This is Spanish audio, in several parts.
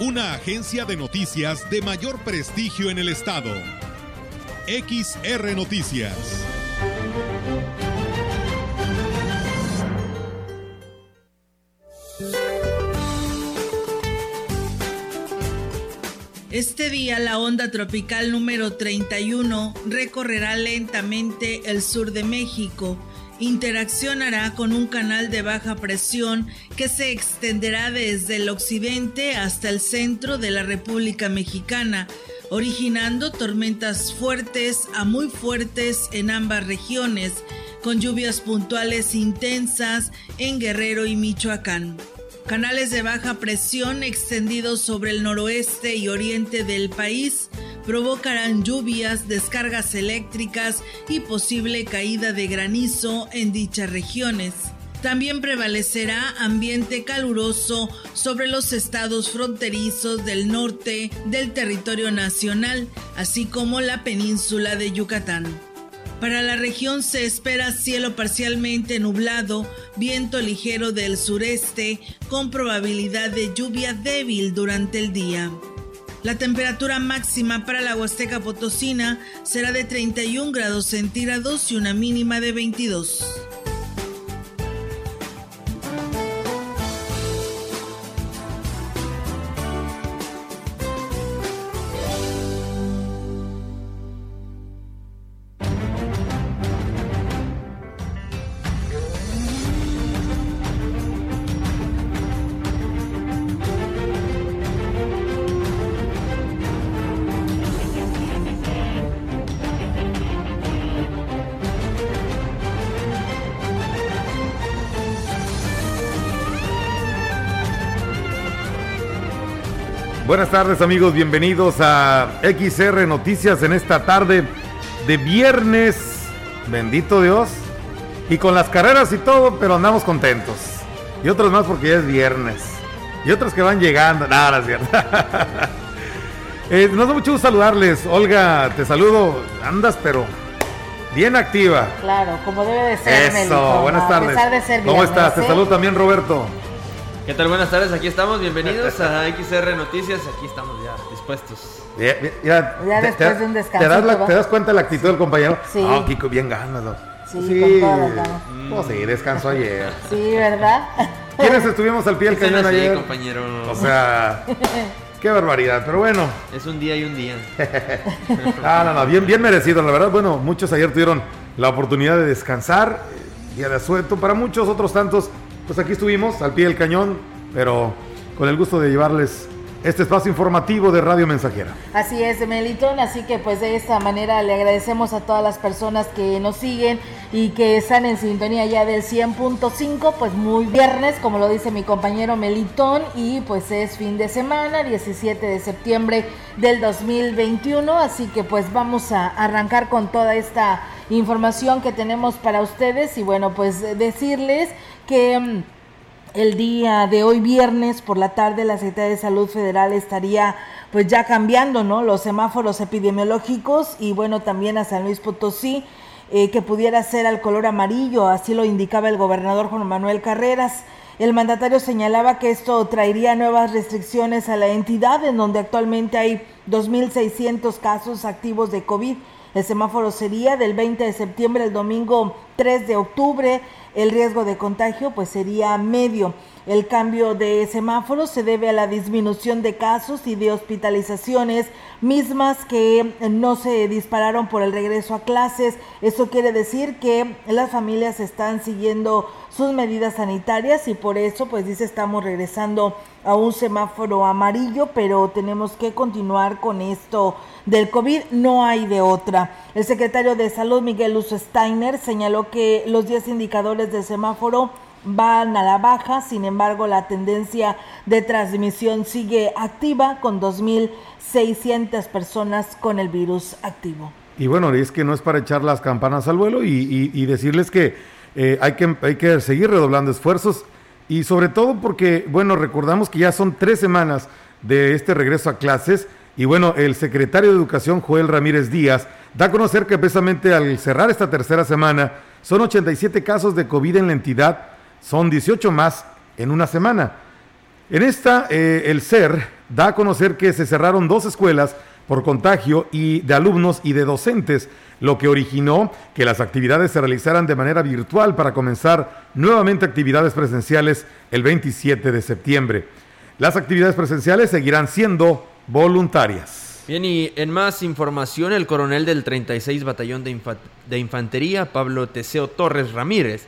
Una agencia de noticias de mayor prestigio en el estado. XR Noticias. Este día la onda tropical número 31 recorrerá lentamente el sur de México interaccionará con un canal de baja presión que se extenderá desde el occidente hasta el centro de la República Mexicana, originando tormentas fuertes a muy fuertes en ambas regiones, con lluvias puntuales intensas en Guerrero y Michoacán. Canales de baja presión extendidos sobre el noroeste y oriente del país provocarán lluvias, descargas eléctricas y posible caída de granizo en dichas regiones. También prevalecerá ambiente caluroso sobre los estados fronterizos del norte del territorio nacional, así como la península de Yucatán. Para la región se espera cielo parcialmente nublado, viento ligero del sureste con probabilidad de lluvia débil durante el día. La temperatura máxima para la Huasteca Potosina será de 31 grados centígrados y una mínima de 22. Buenas tardes amigos, bienvenidos a XR Noticias en esta tarde de viernes, bendito Dios, y con las carreras y todo, pero andamos contentos. Y otros más porque ya es viernes. Y otros que van llegando, nada, no, es cierto. eh, nos da mucho gusto saludarles. Olga, te saludo, andas pero bien activa. Claro, como debe de ser. Eso, buenas tardes. ¿Cómo estás? Te ¿eh? saludo también Roberto. ¿Qué tal? Buenas tardes, aquí estamos, bienvenidos a XR Noticias, aquí estamos ya dispuestos. Ya, ya, después de un descanso. ¿te das, cuenta de la actitud del compañero? Sí. Oh, Kiko, bien ganado. Sí, sí. Con Pues sí, descansó ayer. Sí, ¿verdad? ¿Quiénes estuvimos al pie del cañón así, ayer? compañero. O sea, qué barbaridad, pero bueno. Es un día y un día. ah, no, no, bien, bien merecido, la verdad. Bueno, muchos ayer tuvieron la oportunidad de descansar, día de asueto, para muchos otros tantos pues aquí estuvimos al pie del cañón, pero con el gusto de llevarles este espacio informativo de Radio Mensajera. Así es, Melitón, así que pues de esta manera le agradecemos a todas las personas que nos siguen y que están en sintonía ya del 100.5, pues muy viernes, como lo dice mi compañero Melitón, y pues es fin de semana, 17 de septiembre del 2021, así que pues vamos a arrancar con toda esta información que tenemos para ustedes y bueno, pues decirles que mm, el día de hoy viernes por la tarde la Secretaría de Salud Federal estaría pues ya cambiando, ¿no? Los semáforos epidemiológicos y bueno, también a San Luis Potosí eh, que pudiera ser al color amarillo, así lo indicaba el gobernador Juan Manuel Carreras. El mandatario señalaba que esto traería nuevas restricciones a la entidad en donde actualmente hay 2.600 casos activos de COVID. El semáforo sería del 20 de septiembre al domingo 3 de octubre el riesgo de contagio pues sería medio. El cambio de semáforo se debe a la disminución de casos y de hospitalizaciones mismas que no se dispararon por el regreso a clases. Eso quiere decir que las familias están siguiendo sus medidas sanitarias y por eso pues dice estamos regresando a un semáforo amarillo, pero tenemos que continuar con esto del COVID, no hay de otra. El secretario de Salud, Miguel Luz Steiner, señaló que los 10 indicadores del semáforo van a la baja, sin embargo la tendencia de transmisión sigue activa con 2.600 personas con el virus activo. Y bueno, es que no es para echar las campanas al vuelo y, decirles que, eh, hay que hay que seguir redoblando esfuerzos y sobre todo porque, bueno, recordamos que ya son tres semanas de este regreso a clases y bueno, el secretario de Educación, Joel Ramírez Díaz, da a conocer que precisamente al cerrar esta tercera semana son 87 casos de COVID en la entidad, son 18 más en una semana. En esta, eh, el CER da a conocer que se cerraron dos escuelas por contagio y de alumnos y de docentes, lo que originó que las actividades se realizaran de manera virtual para comenzar nuevamente actividades presenciales el 27 de septiembre. Las actividades presenciales seguirán siendo voluntarias. Bien, y en más información, el coronel del 36 Batallón de, de Infantería, Pablo Teseo Torres Ramírez,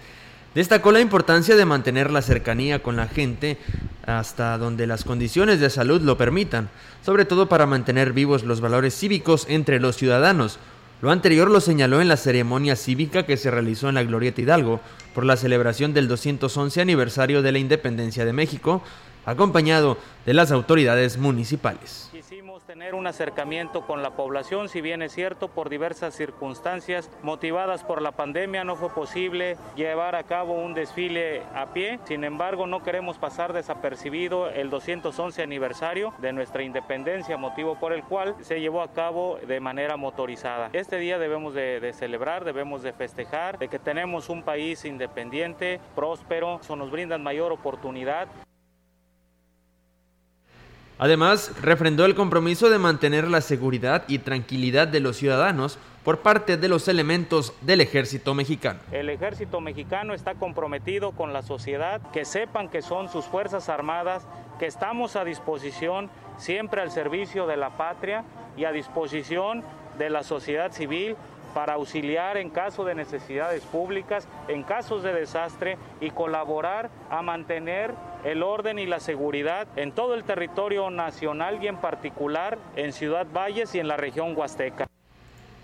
Destacó la importancia de mantener la cercanía con la gente hasta donde las condiciones de salud lo permitan, sobre todo para mantener vivos los valores cívicos entre los ciudadanos. Lo anterior lo señaló en la ceremonia cívica que se realizó en la Glorieta Hidalgo por la celebración del 211 aniversario de la independencia de México, acompañado de las autoridades municipales tener un acercamiento con la población, si bien es cierto, por diversas circunstancias motivadas por la pandemia no fue posible llevar a cabo un desfile a pie. Sin embargo, no queremos pasar desapercibido el 211 aniversario de nuestra independencia, motivo por el cual se llevó a cabo de manera motorizada. Este día debemos de, de celebrar, debemos de festejar, de que tenemos un país independiente, próspero, eso nos brinda mayor oportunidad Además, refrendó el compromiso de mantener la seguridad y tranquilidad de los ciudadanos por parte de los elementos del ejército mexicano. El ejército mexicano está comprometido con la sociedad, que sepan que son sus Fuerzas Armadas, que estamos a disposición siempre al servicio de la patria y a disposición de la sociedad civil para auxiliar en caso de necesidades públicas, en casos de desastre y colaborar a mantener el orden y la seguridad en todo el territorio nacional y en particular en Ciudad Valles y en la región Huasteca.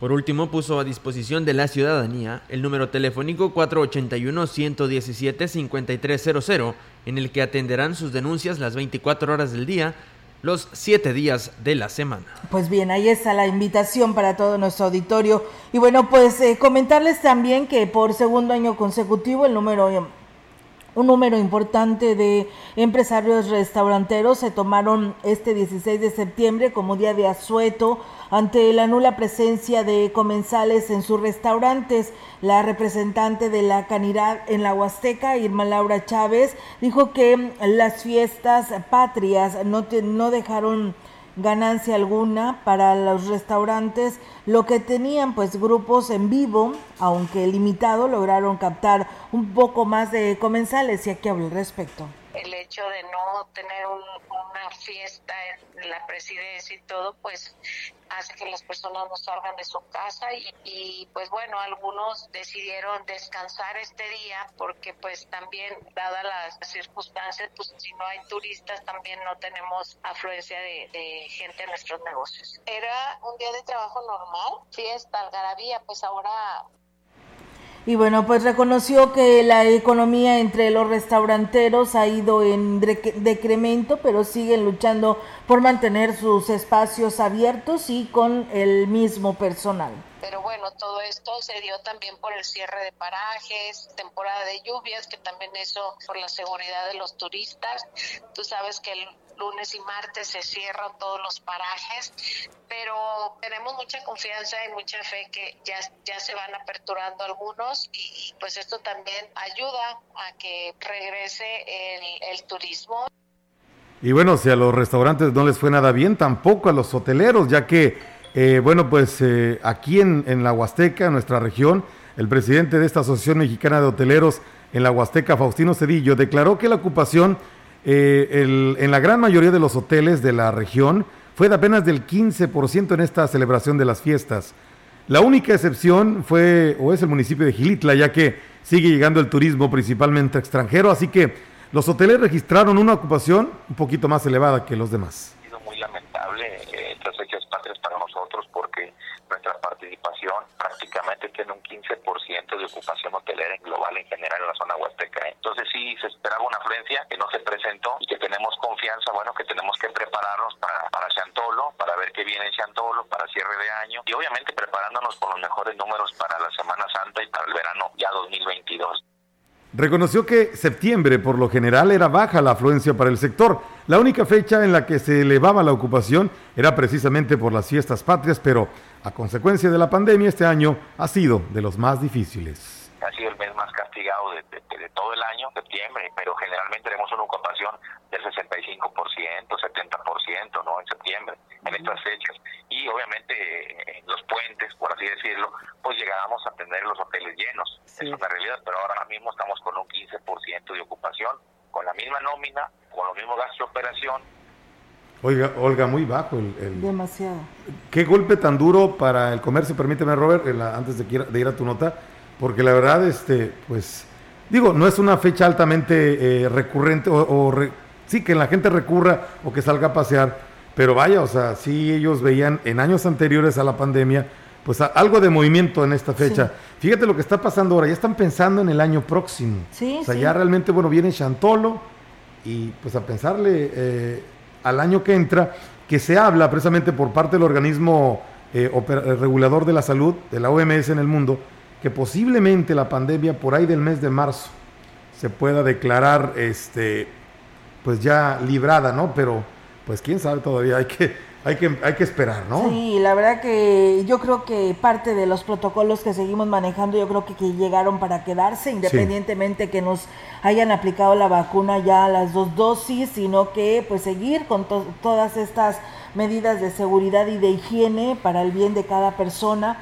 Por último, puso a disposición de la ciudadanía el número telefónico 481-117-5300, en el que atenderán sus denuncias las 24 horas del día los siete días de la semana. Pues bien, ahí está la invitación para todo nuestro auditorio. Y bueno, pues eh, comentarles también que por segundo año consecutivo el número un número importante de empresarios restauranteros se tomaron este 16 de septiembre como día de asueto ante la nula presencia de comensales en sus restaurantes. La representante de la Canidad en la Huasteca, Irma Laura Chávez, dijo que las fiestas patrias no, no dejaron ganancia alguna para los restaurantes. Lo que tenían pues grupos en vivo, aunque limitado, lograron captar un poco más de comensales y aquí hablo al respecto el hecho de no tener una fiesta en la presidencia y todo, pues hace que las personas no salgan de su casa y, pues bueno, algunos decidieron descansar este día porque pues también, dadas las circunstancias, pues si no hay turistas también no tenemos afluencia de, de gente en nuestros negocios. Era un día de trabajo normal, fiesta, algarabía, pues ahora y bueno, pues reconoció que la economía entre los restauranteros ha ido en decremento, pero siguen luchando por mantener sus espacios abiertos y con el mismo personal. Pero bueno, todo esto se dio también por el cierre de parajes, temporada de lluvias, que también eso por la seguridad de los turistas. Tú sabes que el lunes y martes se cierran todos los parajes, pero tenemos mucha confianza y mucha fe que ya, ya se van aperturando algunos y pues esto también ayuda a que regrese el, el turismo. Y bueno, si a los restaurantes no les fue nada bien, tampoco a los hoteleros, ya que eh, bueno, pues eh, aquí en, en, la Huasteca, en nuestra región, el presidente de esta Asociación Mexicana de Hoteleros en la Huasteca, Faustino Cedillo, declaró que la ocupación eh, en la gran mayoría de los hoteles de la región fue de apenas del 15% en esta celebración de las fiestas. La única excepción fue o es el municipio de Gilitla, ya que sigue llegando el turismo principalmente extranjero, así que los hoteles registraron una ocupación un poquito más elevada que los demás. Muy lamentable estas fechas patrias para nosotros porque nuestra participación prácticamente Huasteca en un 15% de ocupación hotelera en global en general en la zona Huasteca. Entonces sí se esperaba una afluencia que no se presentó y que tenemos confianza, bueno, que tenemos que prepararnos para, para Chantolo, para ver qué viene en Chantolo, para cierre de año y obviamente preparándonos con los mejores números para la Semana Santa y para el verano ya 2022. Reconoció que septiembre por lo general era baja la afluencia para el sector. La única fecha en la que se elevaba la ocupación era precisamente por las fiestas patrias, pero a consecuencia de la pandemia este año ha sido de los más difíciles ha sido el mes más castigado de, todo el año, septiembre, pero generalmente tenemos una ocupación del 65%, 70%, ¿no? En septiembre, en estas fechas. Y obviamente en los puentes, por así decirlo, pues llegábamos a tener los hoteles llenos. Es una realidad, pero ahora mismo estamos con un 15% de ocupación, con la misma nómina, con los mismos gastos de operación, Oiga, Olga, muy bajo el, Demasiado. ¿Qué golpe tan duro para el comercio? Permíteme, Robert, antes de, de ir a tu nota porque la verdad, este, pues, digo, no es una fecha altamente eh, recurrente, o, sí, que la gente recurra o que salga a pasear, pero vaya, o sea, sí ellos veían en años anteriores a la pandemia, pues algo de movimiento en esta fecha. Fíjate lo que está pasando ahora, ya están pensando en el año próximo. Sí, o sea, ya realmente, bueno, viene Chantolo y pues a pensarle eh, al año que entra, que se habla precisamente por parte del organismo eh, regulador de la salud, de la OMS en el mundo, que posiblemente la pandemia por ahí del mes de marzo se pueda declarar este pues ya librada, ¿no? Pero pues quién sabe todavía, hay que hay que hay que esperar, ¿no? Sí, la verdad que yo creo que parte de los protocolos que seguimos manejando, yo creo que, que llegaron para quedarse, independientemente que nos hayan aplicado la vacuna ya a las dos dosis, sino que pues seguir con todas estas medidas de seguridad y de higiene para el bien de cada persona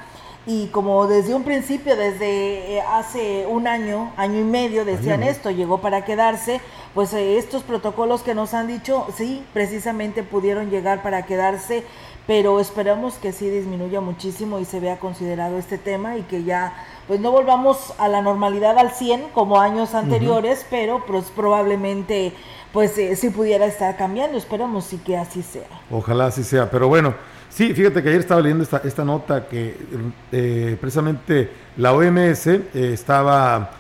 y como desde un principio, desde eh, hace un año, año y medio, decían esto, llegó para quedarse, pues eh, estos protocolos que nos han dicho, sí, precisamente pudieron llegar para quedarse, pero esperamos que sí disminuya muchísimo y se vea considerado este tema y que ya pues no volvamos a la normalidad al 100 como años anteriores, pero pues probablemente pues eh, sí pudiera estar cambiando, esperamos y que así sea. Ojalá así sea, pero bueno, Sí, fíjate que ayer estaba leyendo esta, esta nota que eh, precisamente la OMS eh, estaba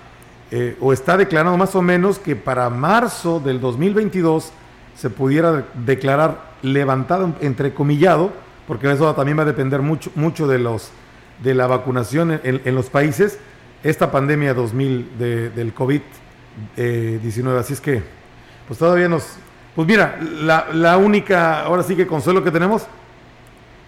eh, o está declarando más o menos que para marzo del 2022 se pudiera declarar levantado, entrecomillado, porque eso también va a depender mucho, mucho de, los, de la vacunación en, los países, esta pandemia 2000 del COVID-19. Así es que, pues todavía nos... Pues mira, la, la única, ahora sí que consuelo que tenemos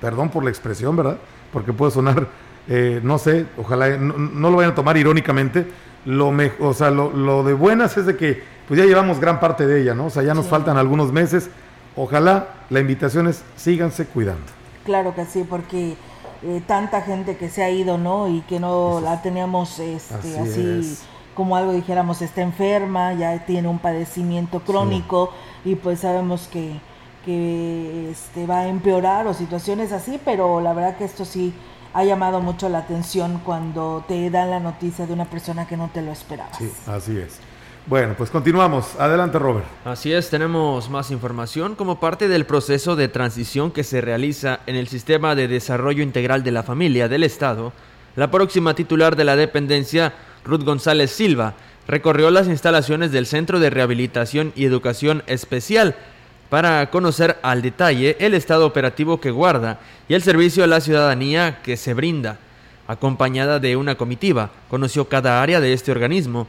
perdón por la expresión, ¿verdad? Porque puede sonar, eh, no sé, ojalá no, lo vayan a tomar irónicamente. Lo, o sea, lo, de buenas es de que pues ya llevamos gran parte de ella, ¿no? O sea, ya nos faltan algunos meses. Ojalá la invitación es síganse cuidando. Claro que sí, porque eh, tanta gente que se ha ido, ¿no? Y que no la teníamos este, así, como algo dijéramos, está enferma, ya tiene un padecimiento crónico y pues sabemos que que este, va a empeorar o situaciones así, pero la verdad que esto sí ha llamado mucho la atención cuando te dan la noticia de una persona que no te lo esperabas. Sí, así es. Bueno, pues continuamos. Adelante, Robert. Así es, tenemos más información como parte del proceso de transición que se realiza en el Sistema de Desarrollo Integral de la Familia del Estado. La próxima titular de la dependencia, Ruth González Silva, recorrió las instalaciones del Centro de Rehabilitación y Educación Especial para conocer al detalle el estado operativo que guarda y el servicio a la ciudadanía que se brinda. Acompañada de una comitiva, conoció cada área de este organismo,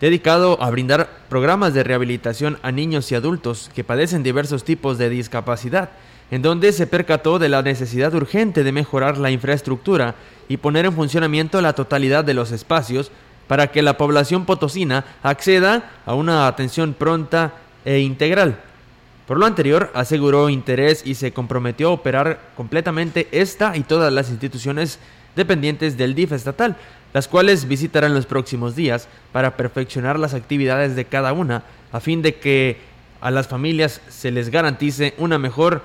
dedicado a brindar programas de rehabilitación a niños y adultos que padecen diversos tipos de discapacidad, en donde se percató de la necesidad urgente de mejorar la infraestructura y poner en funcionamiento la totalidad de los espacios para que la población potosina acceda a una atención pronta e integral. Por lo anterior, aseguró interés y se comprometió a operar completamente esta y todas las instituciones dependientes del DIF estatal, las cuales visitarán los próximos días para perfeccionar las actividades de cada una, a fin de que a las familias se les garantice una mejor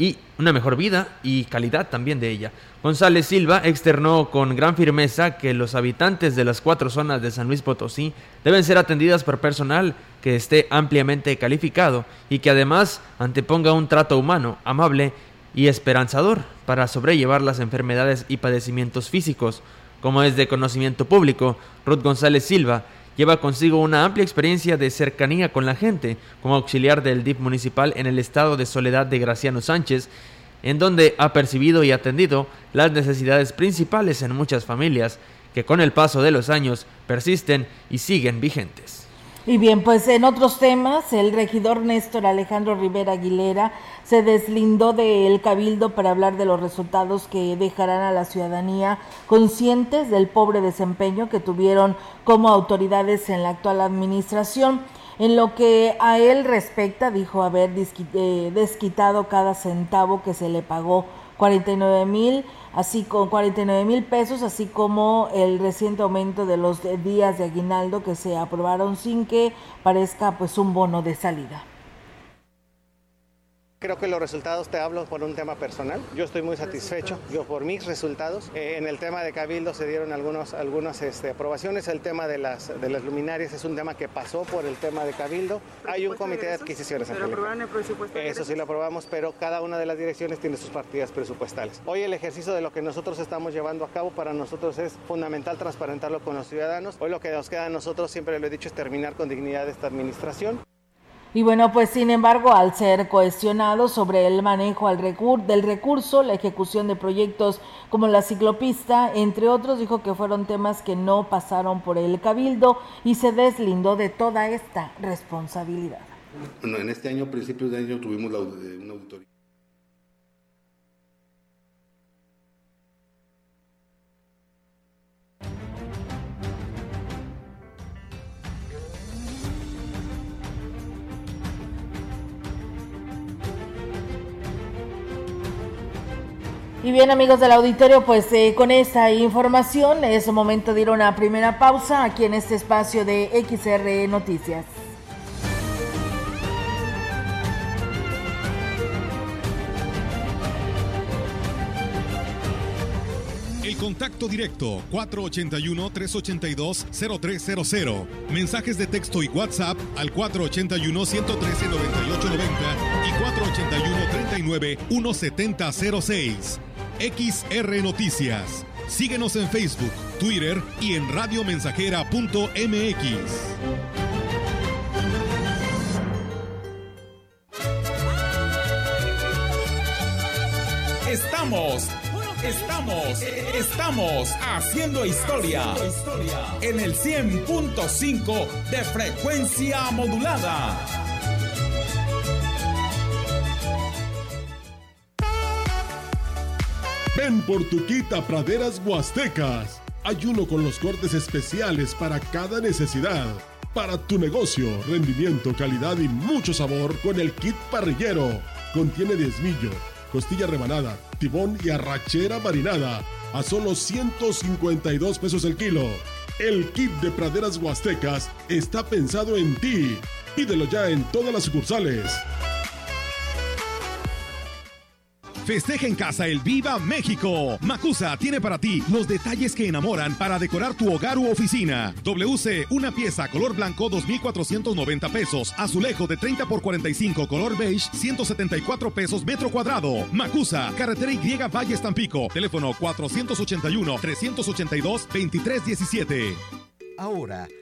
y una mejor vida y calidad también de ella. González Silva externó con gran firmeza que los habitantes de las cuatro zonas de San Luis Potosí deben ser atendidas por personal que esté ampliamente calificado y que además anteponga un trato humano, amable y esperanzador para sobrellevar las enfermedades y padecimientos físicos, Como es de conocimiento público, Ruth González Silva lleva consigo una amplia experiencia de cercanía con la gente como auxiliar del DIP municipal en el estado de Soledad de Graciano Sánchez, en donde ha percibido y atendido las necesidades principales en muchas familias que con el paso de los años persisten y siguen vigentes. Y bien, pues en otros temas, el regidor Néstor Alejandro Rivera Aguilera se deslindó del cabildo para hablar de los resultados que dejarán a la ciudadanía conscientes del pobre desempeño que tuvieron como autoridades en la actual administración. En lo que a él respecta, dijo haber eh, desquitado cada centavo que se le pagó, 49 mil así con 49 mil pesos, así como el reciente aumento de los días de aguinaldo que se aprobaron sin que parezca pues un bono de salida. Creo que los resultados te hablo por un tema personal. Yo estoy muy satisfecho yo por mis resultados. Eh, en el tema de Cabildo se dieron algunos, algunas este, aprobaciones. El tema de las, de las luminarias es un tema que pasó por el tema de Cabildo. Hay un comité de adquisiciones. ¿Pero aprobaron el presupuesto? Eso sí lo aprobamos, pero cada una de las direcciones tiene sus partidas presupuestales. Hoy el ejercicio de lo que nosotros estamos llevando a cabo para nosotros es fundamental transparentarlo con los ciudadanos. Hoy lo que nos queda a nosotros, siempre lo he dicho, es terminar con dignidad esta administración. Y bueno, pues sin embargo, al ser cuestionado sobre el manejo al del recurso, la ejecución de proyectos como la ciclopista, entre otros, dijo que fueron temas que no pasaron por el cabildo y se deslindó de toda esta responsabilidad. Bueno, en este año, principios de año, tuvimos la, una Y bien amigos del auditorio, pues eh, con esta información es momento de ir a una primera pausa aquí en este espacio de XR Noticias. El contacto directo 481-382-0300. Mensajes de texto y WhatsApp al 481-113-9890 y 481-39-1706. XR Noticias. Síguenos en Facebook, Twitter y en radiomensajera.mx. Estamos, estamos, estamos haciendo historia en el 100.5 de frecuencia modulada. Ven por tu quita praderas huastecas. Hay uno con los cortes especiales para cada necesidad. Para tu negocio, rendimiento, calidad y mucho sabor con el kit parrillero. Contiene diezmillo, costilla rebanada, tibón y arrachera marinada. A solo 152 pesos el kilo. El kit de praderas huastecas está pensado en ti. Pídelo ya en todas las sucursales. Festeja en casa el Viva México. Macusa tiene para ti los detalles que enamoran para decorar tu hogar u oficina. WC, una pieza color blanco 2,490 pesos. Azulejo de 30 por 45 color beige 174 pesos metro cuadrado. Macusa, carretera Y Valle Estampico. Teléfono 481 382 2317. Ahora,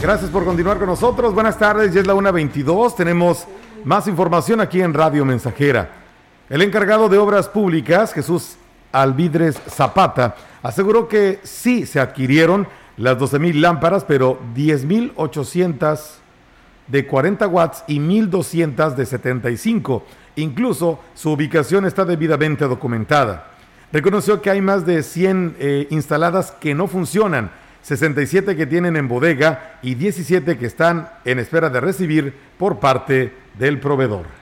Gracias por continuar con nosotros. Buenas tardes, ya es la 1.22. Tenemos más información aquí en Radio Mensajera. El encargado de obras públicas, Jesús Alvidres Zapata, aseguró que sí se adquirieron las 12.000 lámparas, pero 10.800 de 40 watts y 1.200 de 75. Incluso su ubicación está debidamente documentada. Reconoció que hay más de 100 eh, instaladas que no funcionan, 67 que tienen en bodega y 17 que están en espera de recibir por parte del proveedor.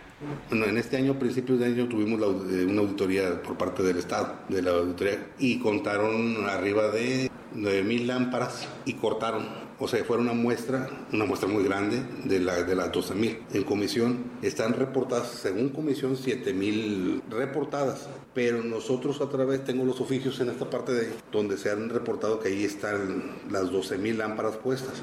Bueno, en este año, a principios de año, tuvimos eh, una auditoría por parte del Estado, de la auditoría, y contaron arriba de 9.000 lámparas y cortaron. O sea, fue una muestra, una muestra muy grande de, la, de las 12.000. En comisión están reportadas, según comisión, 7.000 reportadas. Pero nosotros a través, tengo los oficios en esta parte de donde se han reportado que ahí están las 12.000 lámparas puestas.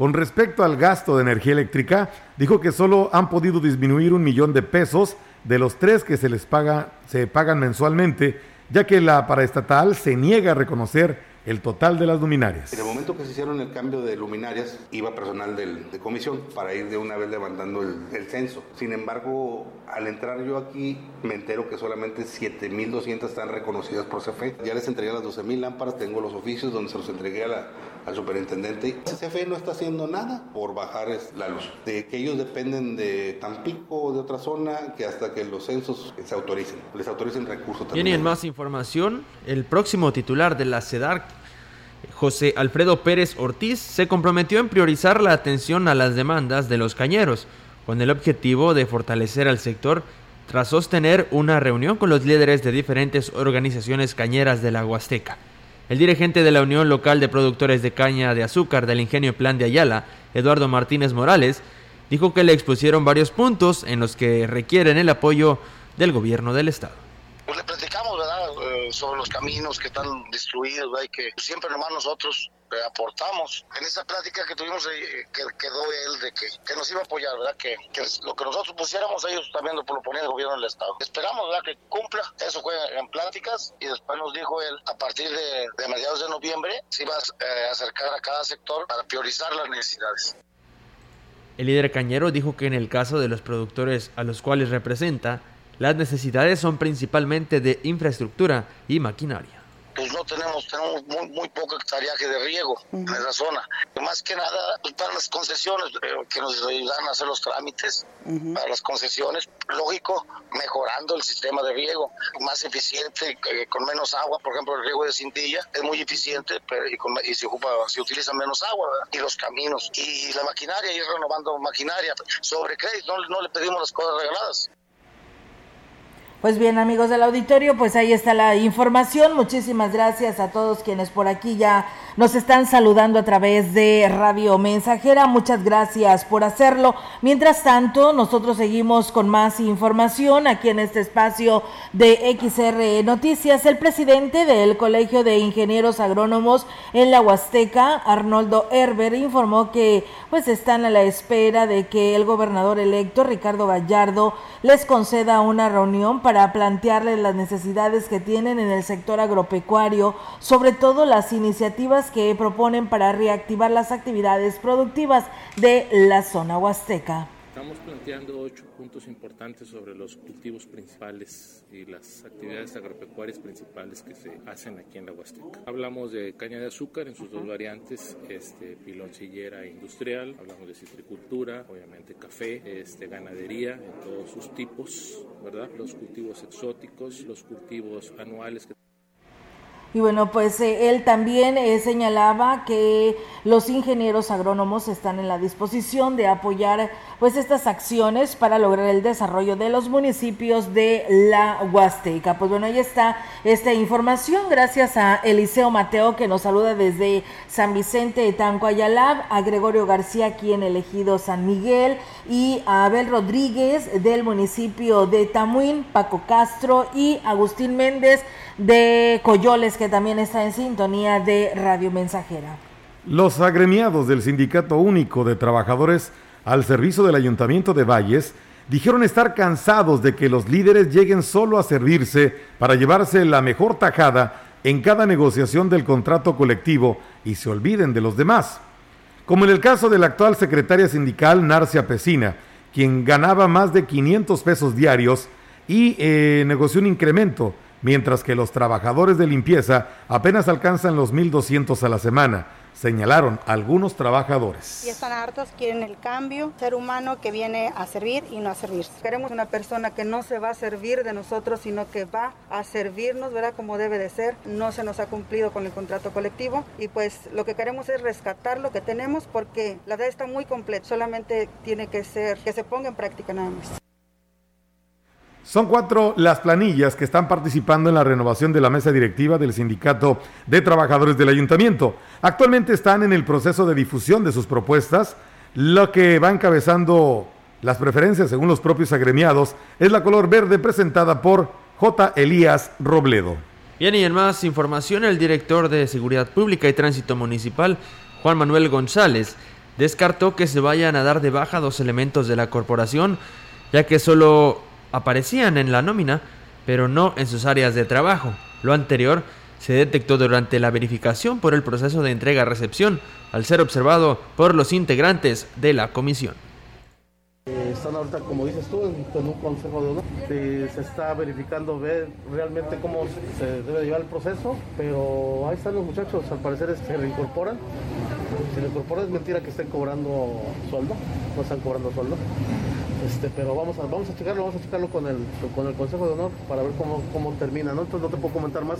Con respecto al gasto de energía eléctrica, dijo que solo han podido disminuir un millón de pesos de los tres que se les paga, se pagan mensualmente, ya que la paraestatal se niega a reconocer el total de las luminarias. En el momento que se hicieron el cambio de luminarias, iba personal de comisión para ir de una vez levantando el, el, censo. Sin embargo, al entrar yo aquí, me entero que solamente 7.200 están reconocidas por CFE. Ya les entregué las 12.000 lámparas, tengo los oficios donde se los entregué a la, al superintendente. CFE no está haciendo nada por bajar la luz. De que ellos dependen de Tampico o de otra zona, que hasta que los censos se autoricen, les autoricen recursos también. Tienen más información. El próximo titular de la CEDARC, José Alfredo Pérez Ortiz, se comprometió en priorizar la atención a las demandas de los cañeros, con el objetivo de fortalecer al sector tras sostener una reunión con los líderes de diferentes organizaciones cañeras de la Huasteca. El dirigente de la Unión Local de Productores de Caña de Azúcar del Ingenio Plan de Ayala, Eduardo Martínez Morales, dijo que le expusieron varios puntos en los que requieren el apoyo del gobierno del Estado. Pues le platicamos, ¿verdad?, eh, sobre los caminos que están destruidos, ¿verdad? y que siempre nomás nosotros aportamos. En esa plática que tuvimos eh, que quedó él de que, que, nos iba a apoyar, ¿verdad? Que, que, lo que nosotros pusiéramos ellos también lo ponía el gobierno del Estado. Esperamos, ¿verdad? Que cumpla. Eso fue en pláticas y después nos dijo él, a partir de, de mediados de noviembre, se iba a eh, acercar a cada sector para priorizar las necesidades. El líder cañero dijo que en el caso de los productores a los cuales representa, las necesidades son principalmente de infraestructura y maquinaria pues no tenemos, tenemos muy, muy poco hectariaje de riego uh -huh. en esa zona. Más que nada, pues para las concesiones eh, que nos ayudan a hacer los trámites, uh -huh. para las concesiones, lógico, mejorando el sistema de riego, más eficiente, eh, con menos agua, por ejemplo, el riego de cintilla es muy eficiente pero, y, con, y, se ocupa, se utiliza menos agua, ¿verdad? y los caminos, y la maquinaria, ir renovando maquinaria, sobre crédito, no, no le pedimos las cosas regaladas. Pues bien, amigos del auditorio, pues ahí está la información. Muchísimas gracias a todos quienes por aquí ya nos están saludando a través de Radio Mensajera. Muchas gracias por hacerlo. Mientras tanto, nosotros seguimos con más información aquí en este espacio de XR Noticias. El presidente del Colegio de Ingenieros Agrónomos en la Huasteca, Arnoldo Herber, informó que pues están a la espera de que el gobernador electo, Ricardo Gallardo, les conceda una reunión para plantearles las necesidades que tienen en el sector agropecuario, sobre todo las iniciativas que proponen para reactivar las actividades productivas de la zona huasteca. Estamos planteando ocho puntos importantes sobre los cultivos principales y las actividades agropecuarias principales que se hacen aquí en la Huasteca. Hablamos de caña de azúcar en sus dos variantes, este, piloncillera e industrial, hablamos de citricultura, obviamente café, este, ganadería en todos sus tipos, ¿verdad? Los cultivos exóticos, los cultivos anuales que y bueno, pues eh, él también eh, señalaba que los ingenieros agrónomos están en la disposición de apoyar pues estas acciones para lograr el desarrollo de los municipios de la Huasteca. Pues bueno, ahí está esta información gracias a Eliseo Mateo que nos saluda desde San Vicente de Tanco Ayalab, a Gregorio García aquí en elegido San Miguel y a Abel Rodríguez del municipio de Tamuín, Paco Castro y Agustín Méndez de Coyoles, que también está en sintonía de Radio Mensajera. Los agremiados del Sindicato Único de Trabajadores al servicio del Ayuntamiento de Valles dijeron estar cansados de que los líderes lleguen solo a servirse para llevarse la mejor tajada en cada negociación del contrato colectivo y se olviden de los demás. Como en el caso de la actual secretaria sindical Narcia Pesina, quien ganaba más de 500 pesos diarios y eh, negoció un incremento, mientras que los trabajadores de limpieza apenas alcanzan los 1.200 a la semana señalaron algunos trabajadores. Y están hartos, quieren el cambio, ser humano que viene a servir y no a servirse. Queremos una persona que no se va a servir de nosotros, sino que va a servirnos, ¿verdad? Como debe de ser. No se nos ha cumplido con el contrato colectivo y pues lo que queremos es rescatar lo que tenemos porque la verdad está muy completa. Solamente tiene que ser que se ponga en práctica nada más. Son cuatro las planillas que están participando en la renovación de la mesa directiva del Sindicato de Trabajadores del Ayuntamiento. Actualmente están en el proceso de difusión de sus propuestas. Lo que va encabezando las preferencias según los propios agremiados es la color verde presentada por J. Elías Robledo. Bien, y en más información, el director de Seguridad Pública y Tránsito Municipal, Juan Manuel González, descartó que se vayan a dar de baja dos elementos de la corporación, ya que solo aparecían en la nómina, pero no en sus áreas de trabajo. Lo anterior se detectó durante la verificación por el proceso de entrega-recepción, al ser observado por los integrantes de la comisión. Eh, están ahorita, como dices tú, en, un consejo de honor. se está verificando ver realmente cómo se debe llevar el proceso, pero ahí están los muchachos, al parecer se reincorporan. Si reincorporan es mentira que estén cobrando sueldo, no están cobrando sueldo. Este, pero vamos a, vamos a checarlo, vamos a checarlo con el, con el Consejo de Honor para ver cómo, cómo termina, ¿no? Entonces no te puedo comentar más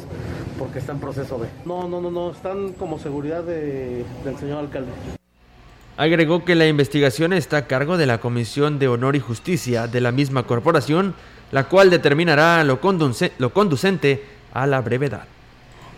porque está en proceso de. No, no, no, no, están como seguridad de, del señor alcalde. Agregó que la investigación está a cargo de la Comisión de Honor y Justicia de la misma corporación, la cual determinará lo, lo conducente a la brevedad.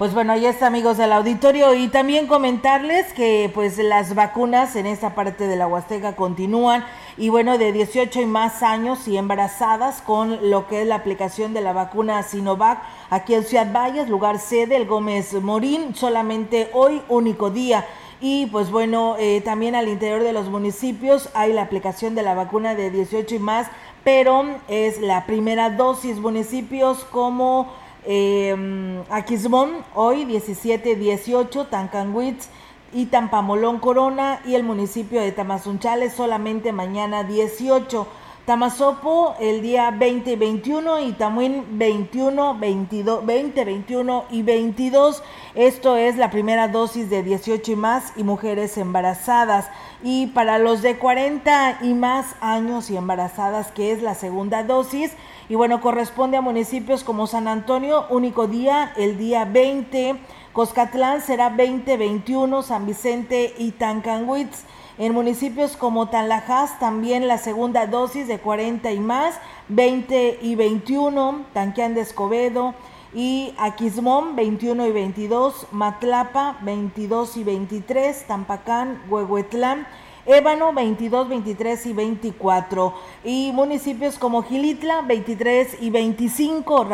Pues bueno, ahí está amigos del auditorio y también comentarles que pues las vacunas en esta parte de la Huasteca continúan y bueno, de 18 y más años y embarazadas con lo que es la aplicación de la vacuna Sinovac aquí en Ciudad Valles, lugar sede, el Gómez Morín, solamente hoy, único día. Y pues bueno, eh, también al interior de los municipios hay la aplicación de la vacuna de 18 y más, pero es la primera dosis municipios como eh, Aquismón, hoy 17-18, Tancanwitz y Tampamolón Corona y el municipio de Tamazunchales solamente mañana 18. Tamazopo el día 20 y 21 y Tamuín 21, 22, 20, 21 y 22. Esto es la primera dosis de 18 y más y mujeres embarazadas. Y para los de 40 y más años y embarazadas, que es la segunda dosis, y bueno, corresponde a municipios como San Antonio, único día, el día 20, Coscatlán será 20, 21, San Vicente y Tancanwitz. En municipios como Tanlajas también la segunda dosis de 40 y más, 20 y 21, Tanquián de Escobedo y Aquismón 21 y 22, Matlapa 22 y 23, Tampacán, Huehuetlán Ébano 22, 23 y 24. Y municipios como Gilitla 23 y 25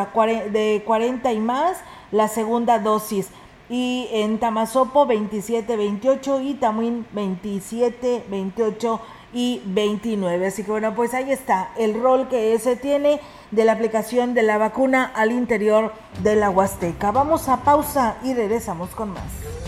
de 40 y más la segunda dosis. Y en Tamazopo 27, 28 y Tamuín 27, 28 y 29. Así que bueno, pues ahí está el rol que se tiene de la aplicación de la vacuna al interior de la Huasteca. Vamos a pausa y regresamos con más.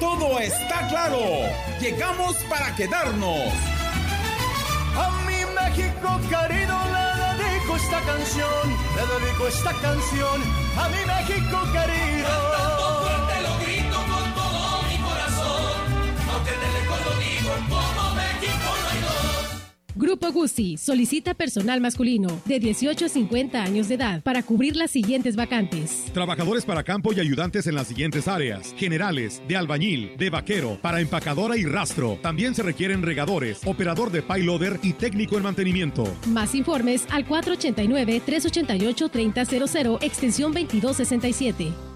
Todo está claro. Llegamos para quedarnos. A mi México querido le dedico esta canción, le dedico esta canción a mi México querido. Grupo Guzzi solicita personal masculino de 18 a 50 años de edad para cubrir las siguientes vacantes. Trabajadores para campo y ayudantes en las siguientes áreas: generales, de albañil, de vaquero, para empacadora y rastro. También se requieren regadores, operador de payloader y técnico en mantenimiento. Más informes al 489-388-3000, extensión 2267.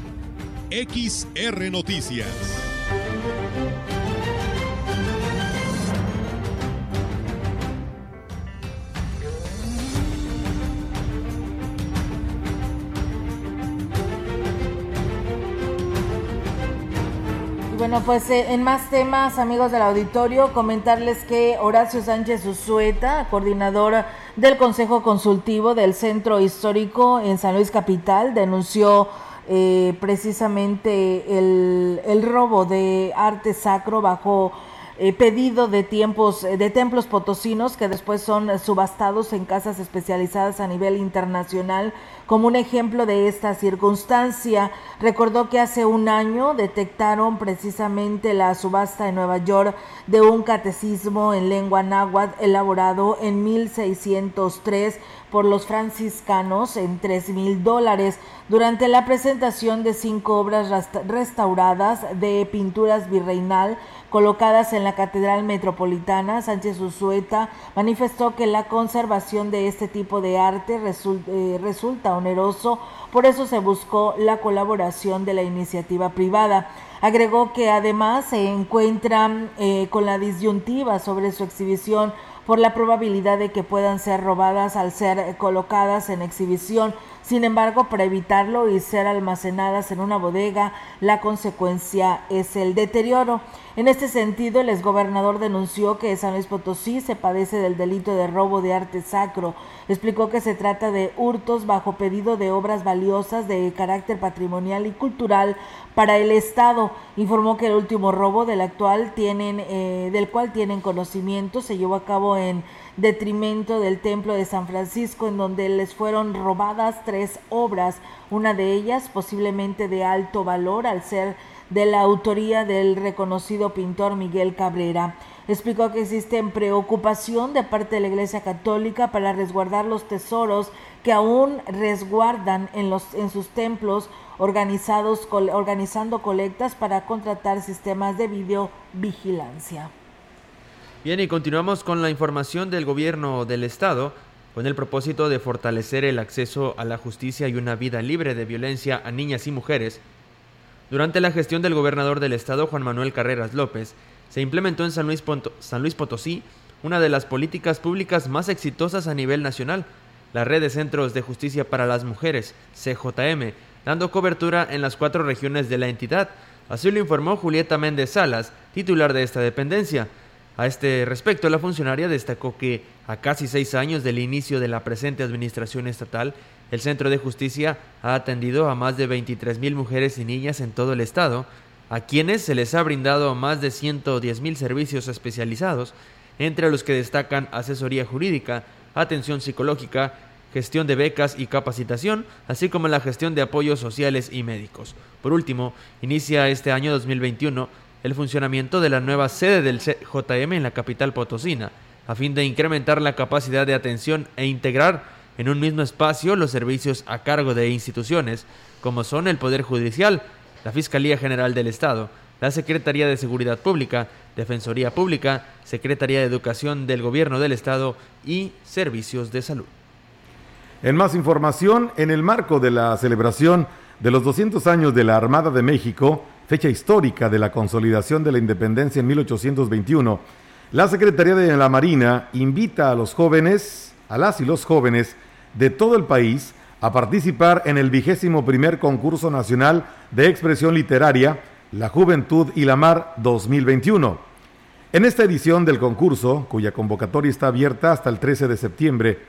XR Noticias. Bueno, pues eh, en más temas, amigos del auditorio, comentarles que Horacio Sánchez Usueta, coordinador del Consejo Consultivo del Centro Histórico en San Luis Capital, denunció eh, precisamente el, el robo de arte sacro bajo eh, pedido de tiempos de templos potosinos que después son subastados en casas especializadas a nivel internacional como un ejemplo de esta circunstancia. Recordó que hace un año detectaron precisamente la subasta en Nueva York de un catecismo en lengua náhuatl elaborado en 1603 por los franciscanos en 3 mil dólares durante la presentación de cinco obras restauradas de pinturas virreinal colocadas en la Catedral Metropolitana, Sánchez Usueta manifestó que la conservación de este tipo de arte eh, resulta oneroso, por eso se buscó la colaboración de la iniciativa privada. Agregó que además se encuentran eh, con la disyuntiva sobre su exhibición por la probabilidad de que puedan ser robadas al ser colocadas en exhibición. Sin embargo, para evitarlo y ser almacenadas en una bodega, la consecuencia es el deterioro. En este sentido, el exgobernador denunció que San Luis Potosí se padece del delito de robo de arte sacro. Explicó que se trata de hurtos bajo pedido de obras valiosas de carácter patrimonial y cultural para el Estado. Informó que el último robo del actual tienen, eh, del cual tienen conocimiento se llevó a cabo en detrimento del templo de San Francisco, en donde les fueron robadas tres obras, una de ellas posiblemente de alto valor al ser de la autoría del reconocido pintor Miguel Cabrera. Explicó que existe preocupación de parte de la Iglesia Católica para resguardar los tesoros que aún resguardan en, los, en sus templos organizados, organizando colectas para contratar sistemas de videovigilancia. Bien, y continuamos con la información del gobierno del estado con el propósito de fortalecer el acceso a la justicia y una vida libre de violencia a niñas y mujeres durante la gestión del gobernador del estado, Juan Manuel Carreras López, se implementó en San Luis, San Luis Potosí una de las políticas públicas más exitosas a nivel nacional, la Red de Centros de Justicia para las Mujeres, CJM, dando cobertura en las cuatro regiones de la entidad. Así lo informó Julieta Méndez Salas, titular de esta dependencia. A este respecto, la funcionaria destacó que, a casi seis años del inicio de la presente administración estatal, el Centro de Justicia ha atendido a más de 23 mil mujeres y niñas en todo el estado, a quienes se les ha brindado más de 110 mil servicios especializados, entre los que destacan asesoría jurídica, atención psicológica, gestión de becas y capacitación, así como la gestión de apoyos sociales y médicos. Por último, inicia este año 2021 el funcionamiento de la nueva sede del JM en la capital potosina, a fin de incrementar la capacidad de atención e integrar en un mismo espacio los servicios a cargo de instituciones, como son el Poder Judicial, la Fiscalía General del Estado, la Secretaría de Seguridad Pública, Defensoría Pública, Secretaría de Educación del Gobierno del Estado y Servicios de Salud. En más información, en el marco de la celebración de los 200 años de la Armada de México, fecha histórica de la consolidación de la independencia en 1821, la Secretaría de la Marina invita a los jóvenes, a las y los jóvenes de todo el país, a participar en el vigésimo primer concurso nacional de expresión literaria, La Juventud y la Mar 2021. En esta edición del concurso, cuya convocatoria está abierta hasta el 13 de septiembre,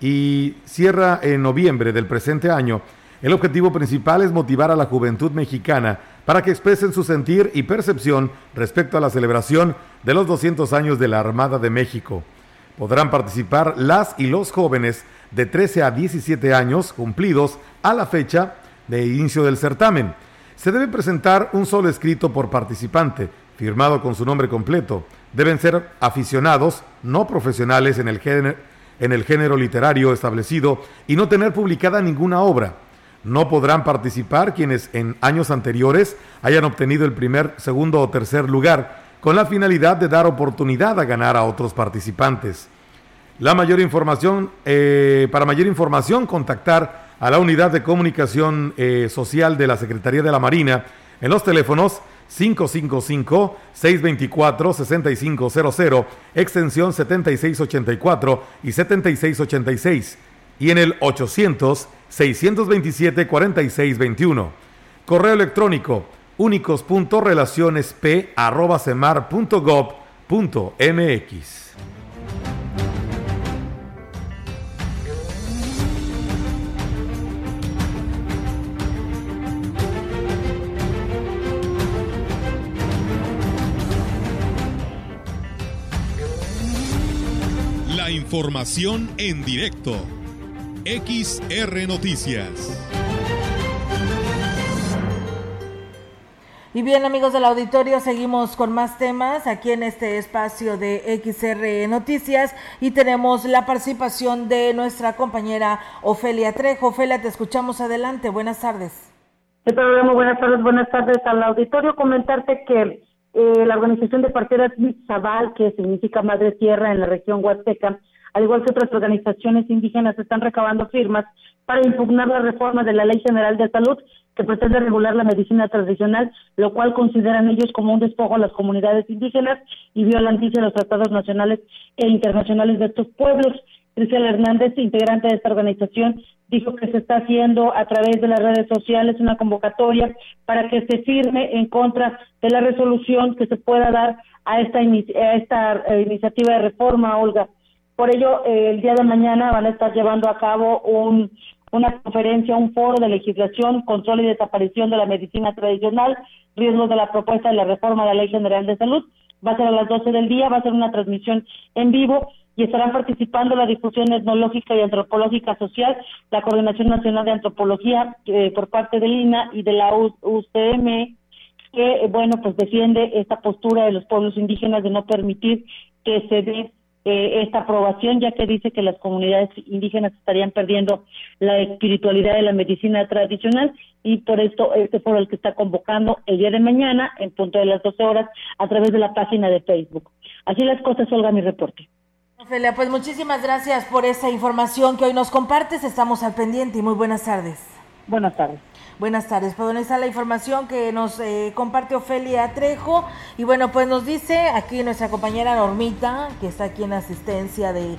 y cierra en noviembre del presente año, el objetivo principal es motivar a la juventud mexicana para que expresen su sentir y percepción respecto a la celebración de los 200 años de la Armada de México. Podrán participar las y los jóvenes de 13 a 17 años cumplidos a la fecha de inicio del certamen. Se debe presentar un solo escrito por participante, firmado con su nombre completo. Deben ser aficionados, no profesionales en el género en el género literario establecido y no tener publicada ninguna obra. No podrán participar quienes en años anteriores hayan obtenido el primer, segundo o tercer lugar, con la finalidad de dar oportunidad a ganar a otros participantes. La mayor información, eh, para mayor información, contactar a la unidad de comunicación eh, social de la Secretaría de la Marina en los teléfonos 555-624-6500, extensión 7684 y 7686, y en el 800-627-4621. Correo electrónico únicos.relacionesp.gov.mx. información en directo. XR Noticias. Y bien amigos del auditorio, seguimos con más temas aquí en este espacio de XR Noticias y tenemos la participación de nuestra compañera Ofelia Trejo. Ofelia, te escuchamos adelante. Buenas tardes. programa, buenas tardes, buenas tardes al auditorio. Comentarte que eh, la organización de parteras Zabal, que significa Madre Tierra en la región Huasteca, al igual que otras organizaciones indígenas, están recabando firmas para impugnar la reforma de la Ley General de Salud que pretende regular la medicina tradicional, lo cual consideran ellos como un despojo a las comunidades indígenas y violanticia a los tratados nacionales e internacionales de estos pueblos. Cristian Hernández, integrante de esta organización, dijo que se está haciendo a través de las redes sociales una convocatoria para que se firme en contra de la resolución que se pueda dar a esta, a esta eh, iniciativa de reforma, Olga. Por ello, eh, el día de mañana van a estar llevando a cabo un, una conferencia, un foro de legislación, control y desaparición de la medicina tradicional, riesgos de la propuesta de la reforma de la Ley General de Salud. Va a ser a las 12 del día, va a ser una transmisión en vivo y estarán participando la difusión etnológica y antropológica social, la Coordinación Nacional de Antropología eh, por parte del INA y de la UCM, que, bueno, pues defiende esta postura de los pueblos indígenas de no permitir que se dé eh, esta aprobación, ya que dice que las comunidades indígenas estarían perdiendo la espiritualidad de la medicina tradicional y por esto este foro el que está convocando el día de mañana en punto de las 12 horas a través de la página de Facebook. Así las cosas, Olga, mi reporte. Ofelia, pues muchísimas gracias por esa información que hoy nos compartes. Estamos al pendiente y muy buenas tardes. Buenas tardes. Buenas tardes, pues está la información que nos eh, comparte Ofelia Trejo. Y bueno, pues nos dice aquí nuestra compañera Normita, que está aquí en asistencia de,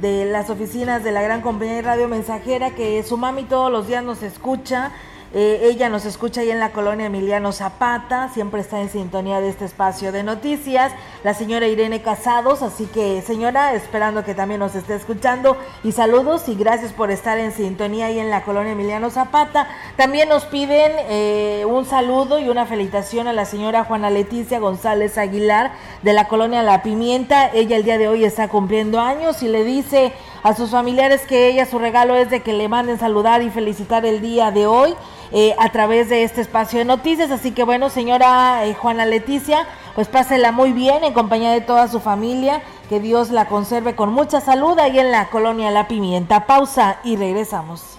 de las oficinas de la gran compañía de radio mensajera, que su mami todos los días nos escucha eh, ella nos escucha ahí en la colonia Emiliano Zapata, siempre está en sintonía de este espacio de noticias. La señora Irene Casados, así que señora, esperando que también nos esté escuchando. Y saludos y gracias por estar en sintonía ahí en la colonia Emiliano Zapata. También nos piden eh, un saludo y una felicitación a la señora Juana Leticia González Aguilar de la colonia La Pimienta. Ella el día de hoy está cumpliendo años y le dice a sus familiares que ella su regalo es de que le manden saludar y felicitar el día de hoy eh, a través de este espacio de noticias. Así que bueno, señora eh, Juana Leticia, pues pásela muy bien en compañía de toda su familia. Que Dios la conserve con mucha salud ahí en la colonia La Pimienta. Pausa y regresamos.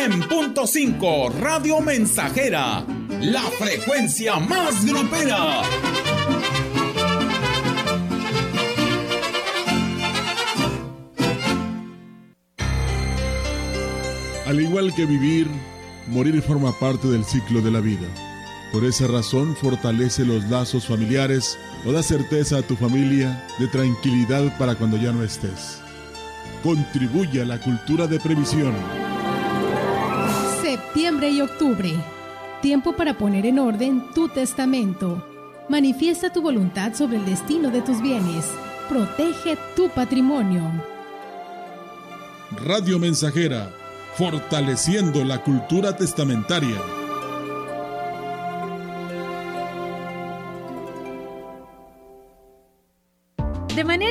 100.5 Radio Mensajera, la frecuencia más grupera. Al igual que vivir, morir forma parte del ciclo de la vida. Por esa razón fortalece los lazos familiares o da certeza a tu familia de tranquilidad para cuando ya no estés. Contribuye a la cultura de previsión septiembre y octubre. Tiempo para poner en orden tu testamento. Manifiesta tu voluntad sobre el destino de tus bienes. Protege tu patrimonio. Radio Mensajera, fortaleciendo la cultura testamentaria. De manera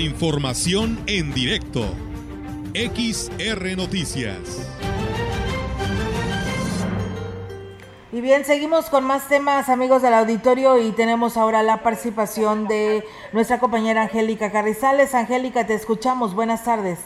Información en directo. XR Noticias. Y bien, seguimos con más temas, amigos del auditorio, y tenemos ahora la participación de nuestra compañera Angélica Carrizales. Angélica, te escuchamos. Buenas tardes.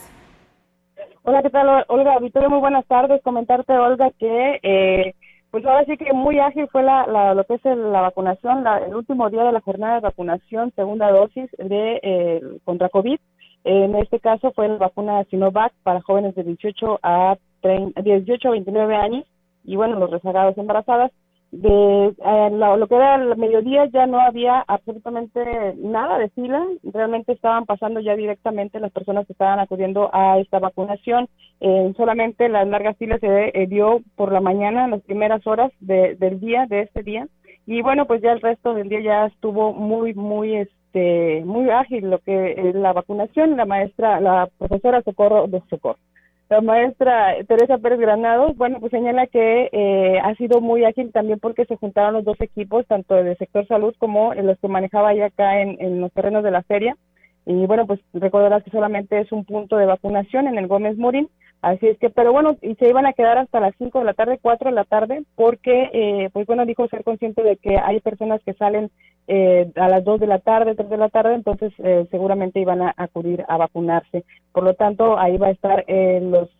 Hola, ¿qué tal, Olga? Auditorio, muy buenas tardes. Comentarte, Olga, que eh, pues ahora sí que muy ágil fue la, la lo que es la vacunación, el último día de la jornada de vacunación, segunda dosis de eh, contra COVID. En este caso fue la vacuna Sinovac para jóvenes de 18 a 18 a 29 años y bueno, los rezagados embarazadas de eh, lo, que era el mediodía ya no había absolutamente nada de fila, realmente estaban pasando ya directamente las personas que estaban acudiendo a esta vacunación, eh, solamente las largas filas se eh, dio por la mañana, las primeras horas del día, de este día, y bueno, pues ya el resto del día ya estuvo muy, muy, este, muy ágil lo que la vacunación, la maestra, la profesora Socorro de Socorro la maestra Teresa Pérez Granados, bueno, pues señala que eh, ha sido muy ágil también porque se juntaron los dos equipos, tanto del sector salud como los que manejaba ya acá en, en los terrenos de la feria. Y bueno, pues recordarás que solamente es un punto de vacunación en el Gómez Morín, Así es que, pero bueno, y se iban a quedar hasta las 5 de la tarde, 4 de la tarde, porque, eh, pues bueno, dijo ser consciente de que hay personas que salen eh, a las 2 de la tarde, 3 de la tarde, entonces eh, seguramente iban a acudir a vacunarse. Por lo tanto, ahí va a estar en los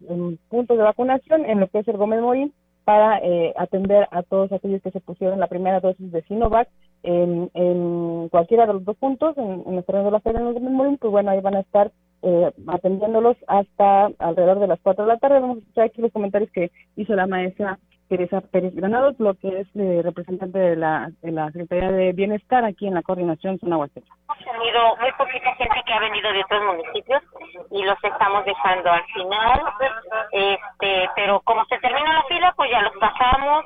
puntos de vacunación, en lo que es el Gómez Morín, para eh, atender a todos aquellos que se pusieron la primera dosis de Sinovac en, en cualquiera de los dos puntos, en, en los terrenos de la feria en los Morín, pues bueno, ahí van a estar eh, atendiéndolos hasta alrededor de las 4 de la tarde. Vamos a escuchar aquí los comentarios que hizo la maestra Teresa Pérez Granados, lo que es eh, representante de la, de la Secretaría de Bienestar aquí en la coordinación Zona Huasteca. Hemos tenido muy poquita gente que ha venido de otros municipios y los estamos dejando al final, este, pero como se termina la fila, pues ya los pasamos,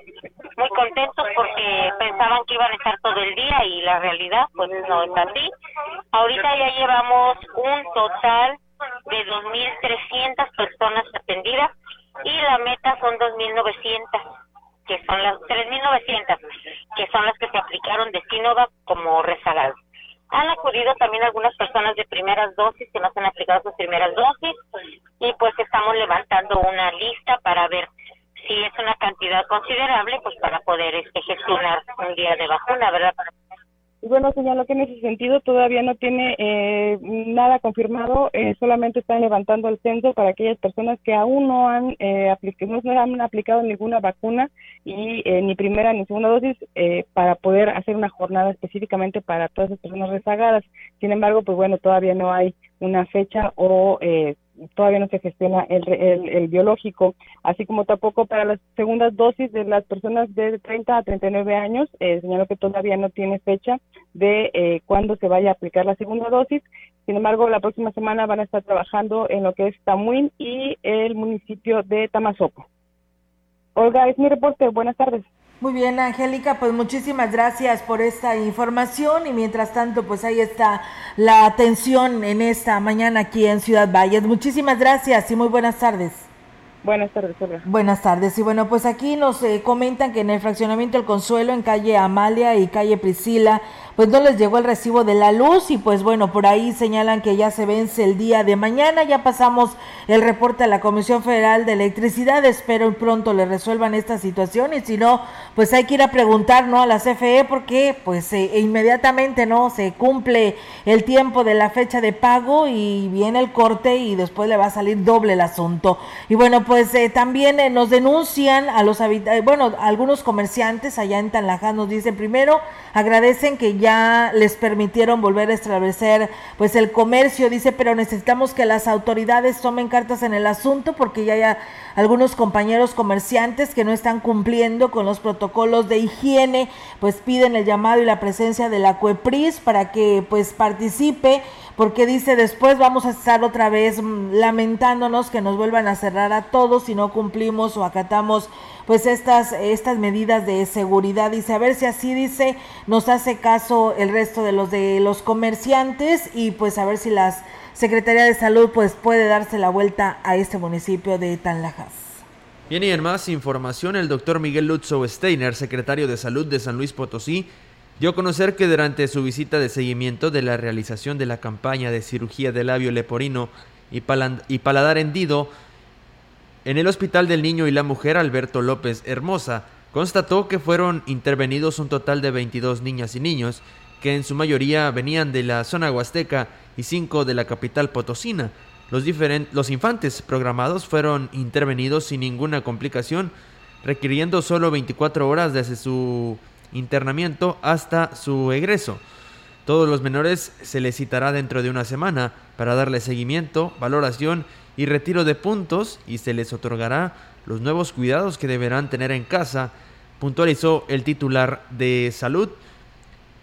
muy contentos porque pensaban que iban a estar todo el día y la realidad pues no es así. Ahorita ya llevamos un total de 2.300 personas atendidas y la meta son 2.900 que son las 3.900 que son las que se aplicaron de Sinovac como rezagado. Han acudido también algunas personas de primeras dosis que no se han aplicado sus primeras dosis y pues estamos levantando una lista para ver si es una cantidad considerable pues para poder este gestionar un día de vacuna, ¿verdad? Bueno, señaló que en ese sentido todavía no tiene eh, nada confirmado, eh, solamente están levantando el censo para aquellas personas que aún no han, eh, aplicado, no han aplicado ninguna vacuna y eh, ni primera ni segunda dosis para poder hacer una jornada específicamente para todas las personas rezagadas. Sin embargo, pues bueno, todavía no hay una fecha o eh, todavía no se gestiona el, el, biológico, así como tampoco para las segundas dosis de las personas de 30 a 39 años, eh, señaló que todavía no tiene fecha de eh, cuándo se vaya a aplicar la segunda dosis, sin embargo, la próxima semana van a estar trabajando en lo que es Tamuín y el municipio de Tamazopo. Olga, es mi reporte, buenas tardes. Muy bien, Angélica, pues muchísimas gracias por esta información y mientras tanto, pues ahí está la atención en esta mañana aquí en Ciudad Valles. Muchísimas gracias y muy buenas tardes. Buenas tardes, Buenas tardes. Y bueno, pues aquí nos eh, comentan que en el fraccionamiento El Consuelo, en calle Amalia y calle Priscila, pues no les llegó el recibo de la luz y pues bueno, por ahí señalan que ya se vence el día de mañana. Ya pasamos el reporte a la Comisión Federal de Electricidad. Espero pronto le resuelvan esta situación y si no, pues hay que ir a preguntar, ¿no? A la CFE porque pues eh, e inmediatamente, ¿no? Se cumple el tiempo de la fecha de pago y viene el corte y después le va a salir doble el asunto. Y bueno, pues eh, también eh, nos denuncian a los habitantes, bueno, algunos comerciantes allá en Tanlaján nos dicen primero, agradecen que ya ya les permitieron volver a establecer pues el comercio, dice, pero necesitamos que las autoridades tomen cartas en el asunto porque ya hay algunos compañeros comerciantes que no están cumpliendo con los protocolos de higiene, pues piden el llamado y la presencia de la CUEPRIS para que pues participe porque dice después vamos a estar otra vez mm, lamentándonos que nos vuelvan a cerrar a todos si no cumplimos o acatamos pues estas, estas medidas de seguridad. Dice, a ver si así dice, nos hace caso el resto de los de los comerciantes y pues a ver si la Secretaría de Salud pues puede darse la vuelta a este municipio de Tanlajas. Bien, y en más información, el doctor Miguel Lutzo Steiner, secretario de Salud de San Luis Potosí, dio a conocer que durante su visita de seguimiento de la realización de la campaña de cirugía de labio leporino y paladar hendido, en el Hospital del Niño y la Mujer Alberto López Hermosa constató que fueron intervenidos un total de 22 niñas y niños, que en su mayoría venían de la zona huasteca y 5 de la capital potosina. Los, los infantes programados fueron intervenidos sin ninguna complicación, requiriendo solo 24 horas desde su internamiento hasta su egreso. Todos los menores se les citará dentro de una semana para darle seguimiento, valoración y retiro de puntos y se les otorgará los nuevos cuidados que deberán tener en casa, puntualizó el titular de salud.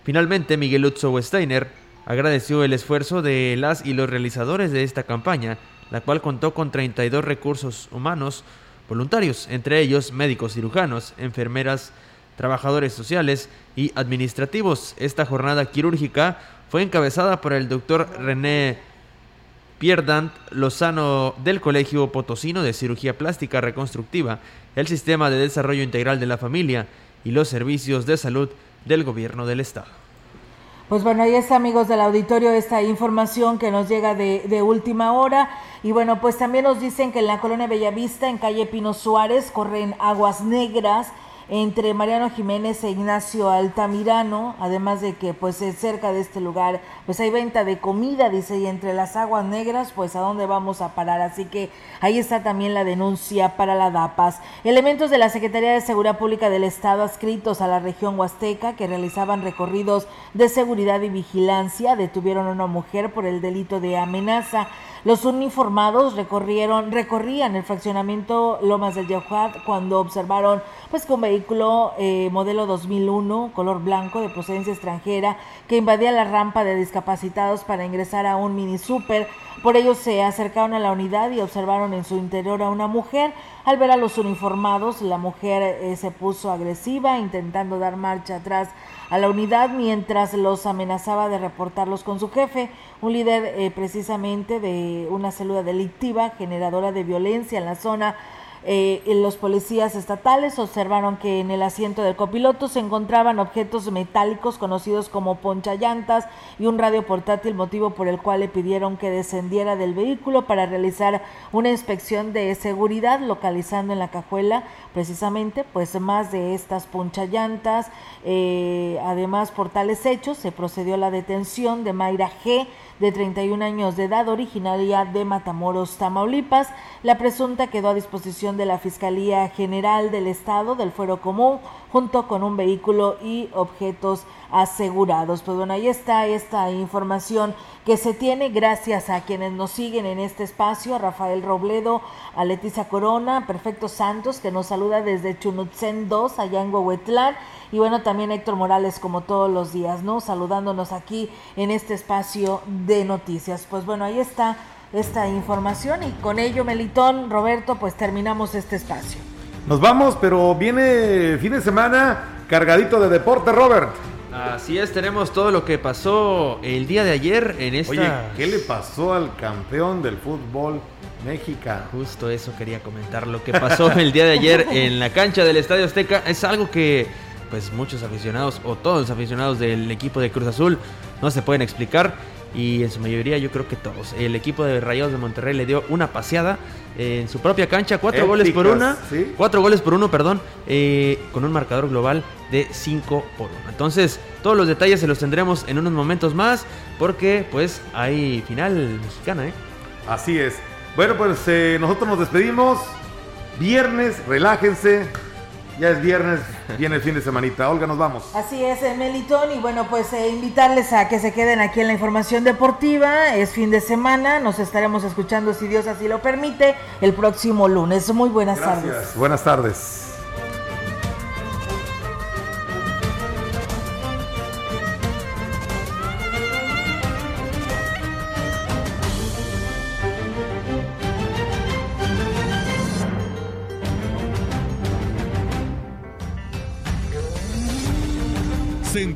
Finalmente, Miguel Utzo Steiner agradeció el esfuerzo de las y los realizadores de esta campaña, la cual contó con 32 recursos humanos voluntarios, entre ellos médicos cirujanos, enfermeras, trabajadores sociales y administrativos. Esta jornada quirúrgica fue encabezada por el doctor René Pierdant Lozano del Colegio Potosino de Cirugía Plástica Reconstructiva, el Sistema de Desarrollo Integral de la Familia y los Servicios de Salud del Gobierno del Estado. Pues bueno, ahí está amigos del auditorio esta información que nos llega de, de, última hora. Y bueno, pues también nos dicen que en la colonia Bellavista, en calle Pino Suárez, corren aguas negras entre Mariano Jiménez e Ignacio Altamirano, además de que pues cerca de este lugar pues hay venta de comida, dice, y entre las aguas negras pues a dónde vamos a parar, así que ahí está también la denuncia para la DAPAS. Elementos de la Secretaría de Seguridad Pública del Estado adscritos a la región Huasteca que realizaban recorridos de seguridad y vigilancia detuvieron a una mujer por el delito de amenaza. Los uniformados recorrieron, recorrían el fraccionamiento Lomas del Yauhat cuando observaron pues que un vehículo eh, modelo 2001 color blanco de procedencia extranjera que invadía la rampa de discapacitados para ingresar a un mini super. Por ello se acercaron a la unidad y observaron en su interior a una mujer. Al ver a los uniformados, la mujer eh, se puso agresiva, intentando dar marcha atrás a la unidad mientras los amenazaba de reportarlos con su jefe, un líder eh, precisamente de una célula delictiva generadora de violencia en la zona eh, los policías estatales observaron que en el asiento del copiloto se encontraban objetos metálicos conocidos como ponchallantas y un radio portátil, motivo por el cual le pidieron que descendiera del vehículo para realizar una inspección de seguridad, localizando en la cajuela precisamente pues más de estas ponchallantas. Eh, además, por tales hechos se procedió a la detención de Mayra G de 31 años de edad, originaria de Matamoros, Tamaulipas. La presunta quedó a disposición de la Fiscalía General del Estado del Fuero Común junto con un vehículo y objetos asegurados. Pues bueno, ahí está esta información que se tiene gracias a quienes nos siguen en este espacio, a Rafael Robledo, a Leticia Corona, Perfecto Santos, que nos saluda desde Chunutzen 2, allá en Huehuetlán, y bueno, también Héctor Morales, como todos los días, ¿no? Saludándonos aquí en este espacio de noticias. Pues bueno, ahí está esta información y con ello, Melitón, Roberto, pues terminamos este espacio. Nos vamos, pero viene fin de semana cargadito de deporte, Robert. Así es, tenemos todo lo que pasó el día de ayer en esta... Oye, ¿qué le pasó al campeón del fútbol mexicano? Justo eso quería comentar. Lo que pasó el día de ayer en la cancha del Estadio Azteca es algo que pues muchos aficionados o todos los aficionados del equipo de Cruz Azul no se pueden explicar y en su mayoría yo creo que todos. El equipo de Rayados de Monterrey le dio una paseada en su propia cancha, cuatro goles por una, cuatro goles por uno, perdón, eh, con un marcador global de 5 por 1. Entonces, todos los detalles se los tendremos en unos momentos más, porque pues hay final mexicana, ¿eh? Así es. Bueno, pues eh, nosotros nos despedimos. Viernes, relájense, ya es viernes, viene el fin de semanita. Olga, nos vamos. Así es, eh, Melitón. Y bueno, pues eh, invitarles a que se queden aquí en la información deportiva. Es fin de semana. Nos estaremos escuchando, si Dios así lo permite, el próximo lunes. Muy buenas Gracias. tardes. Buenas tardes.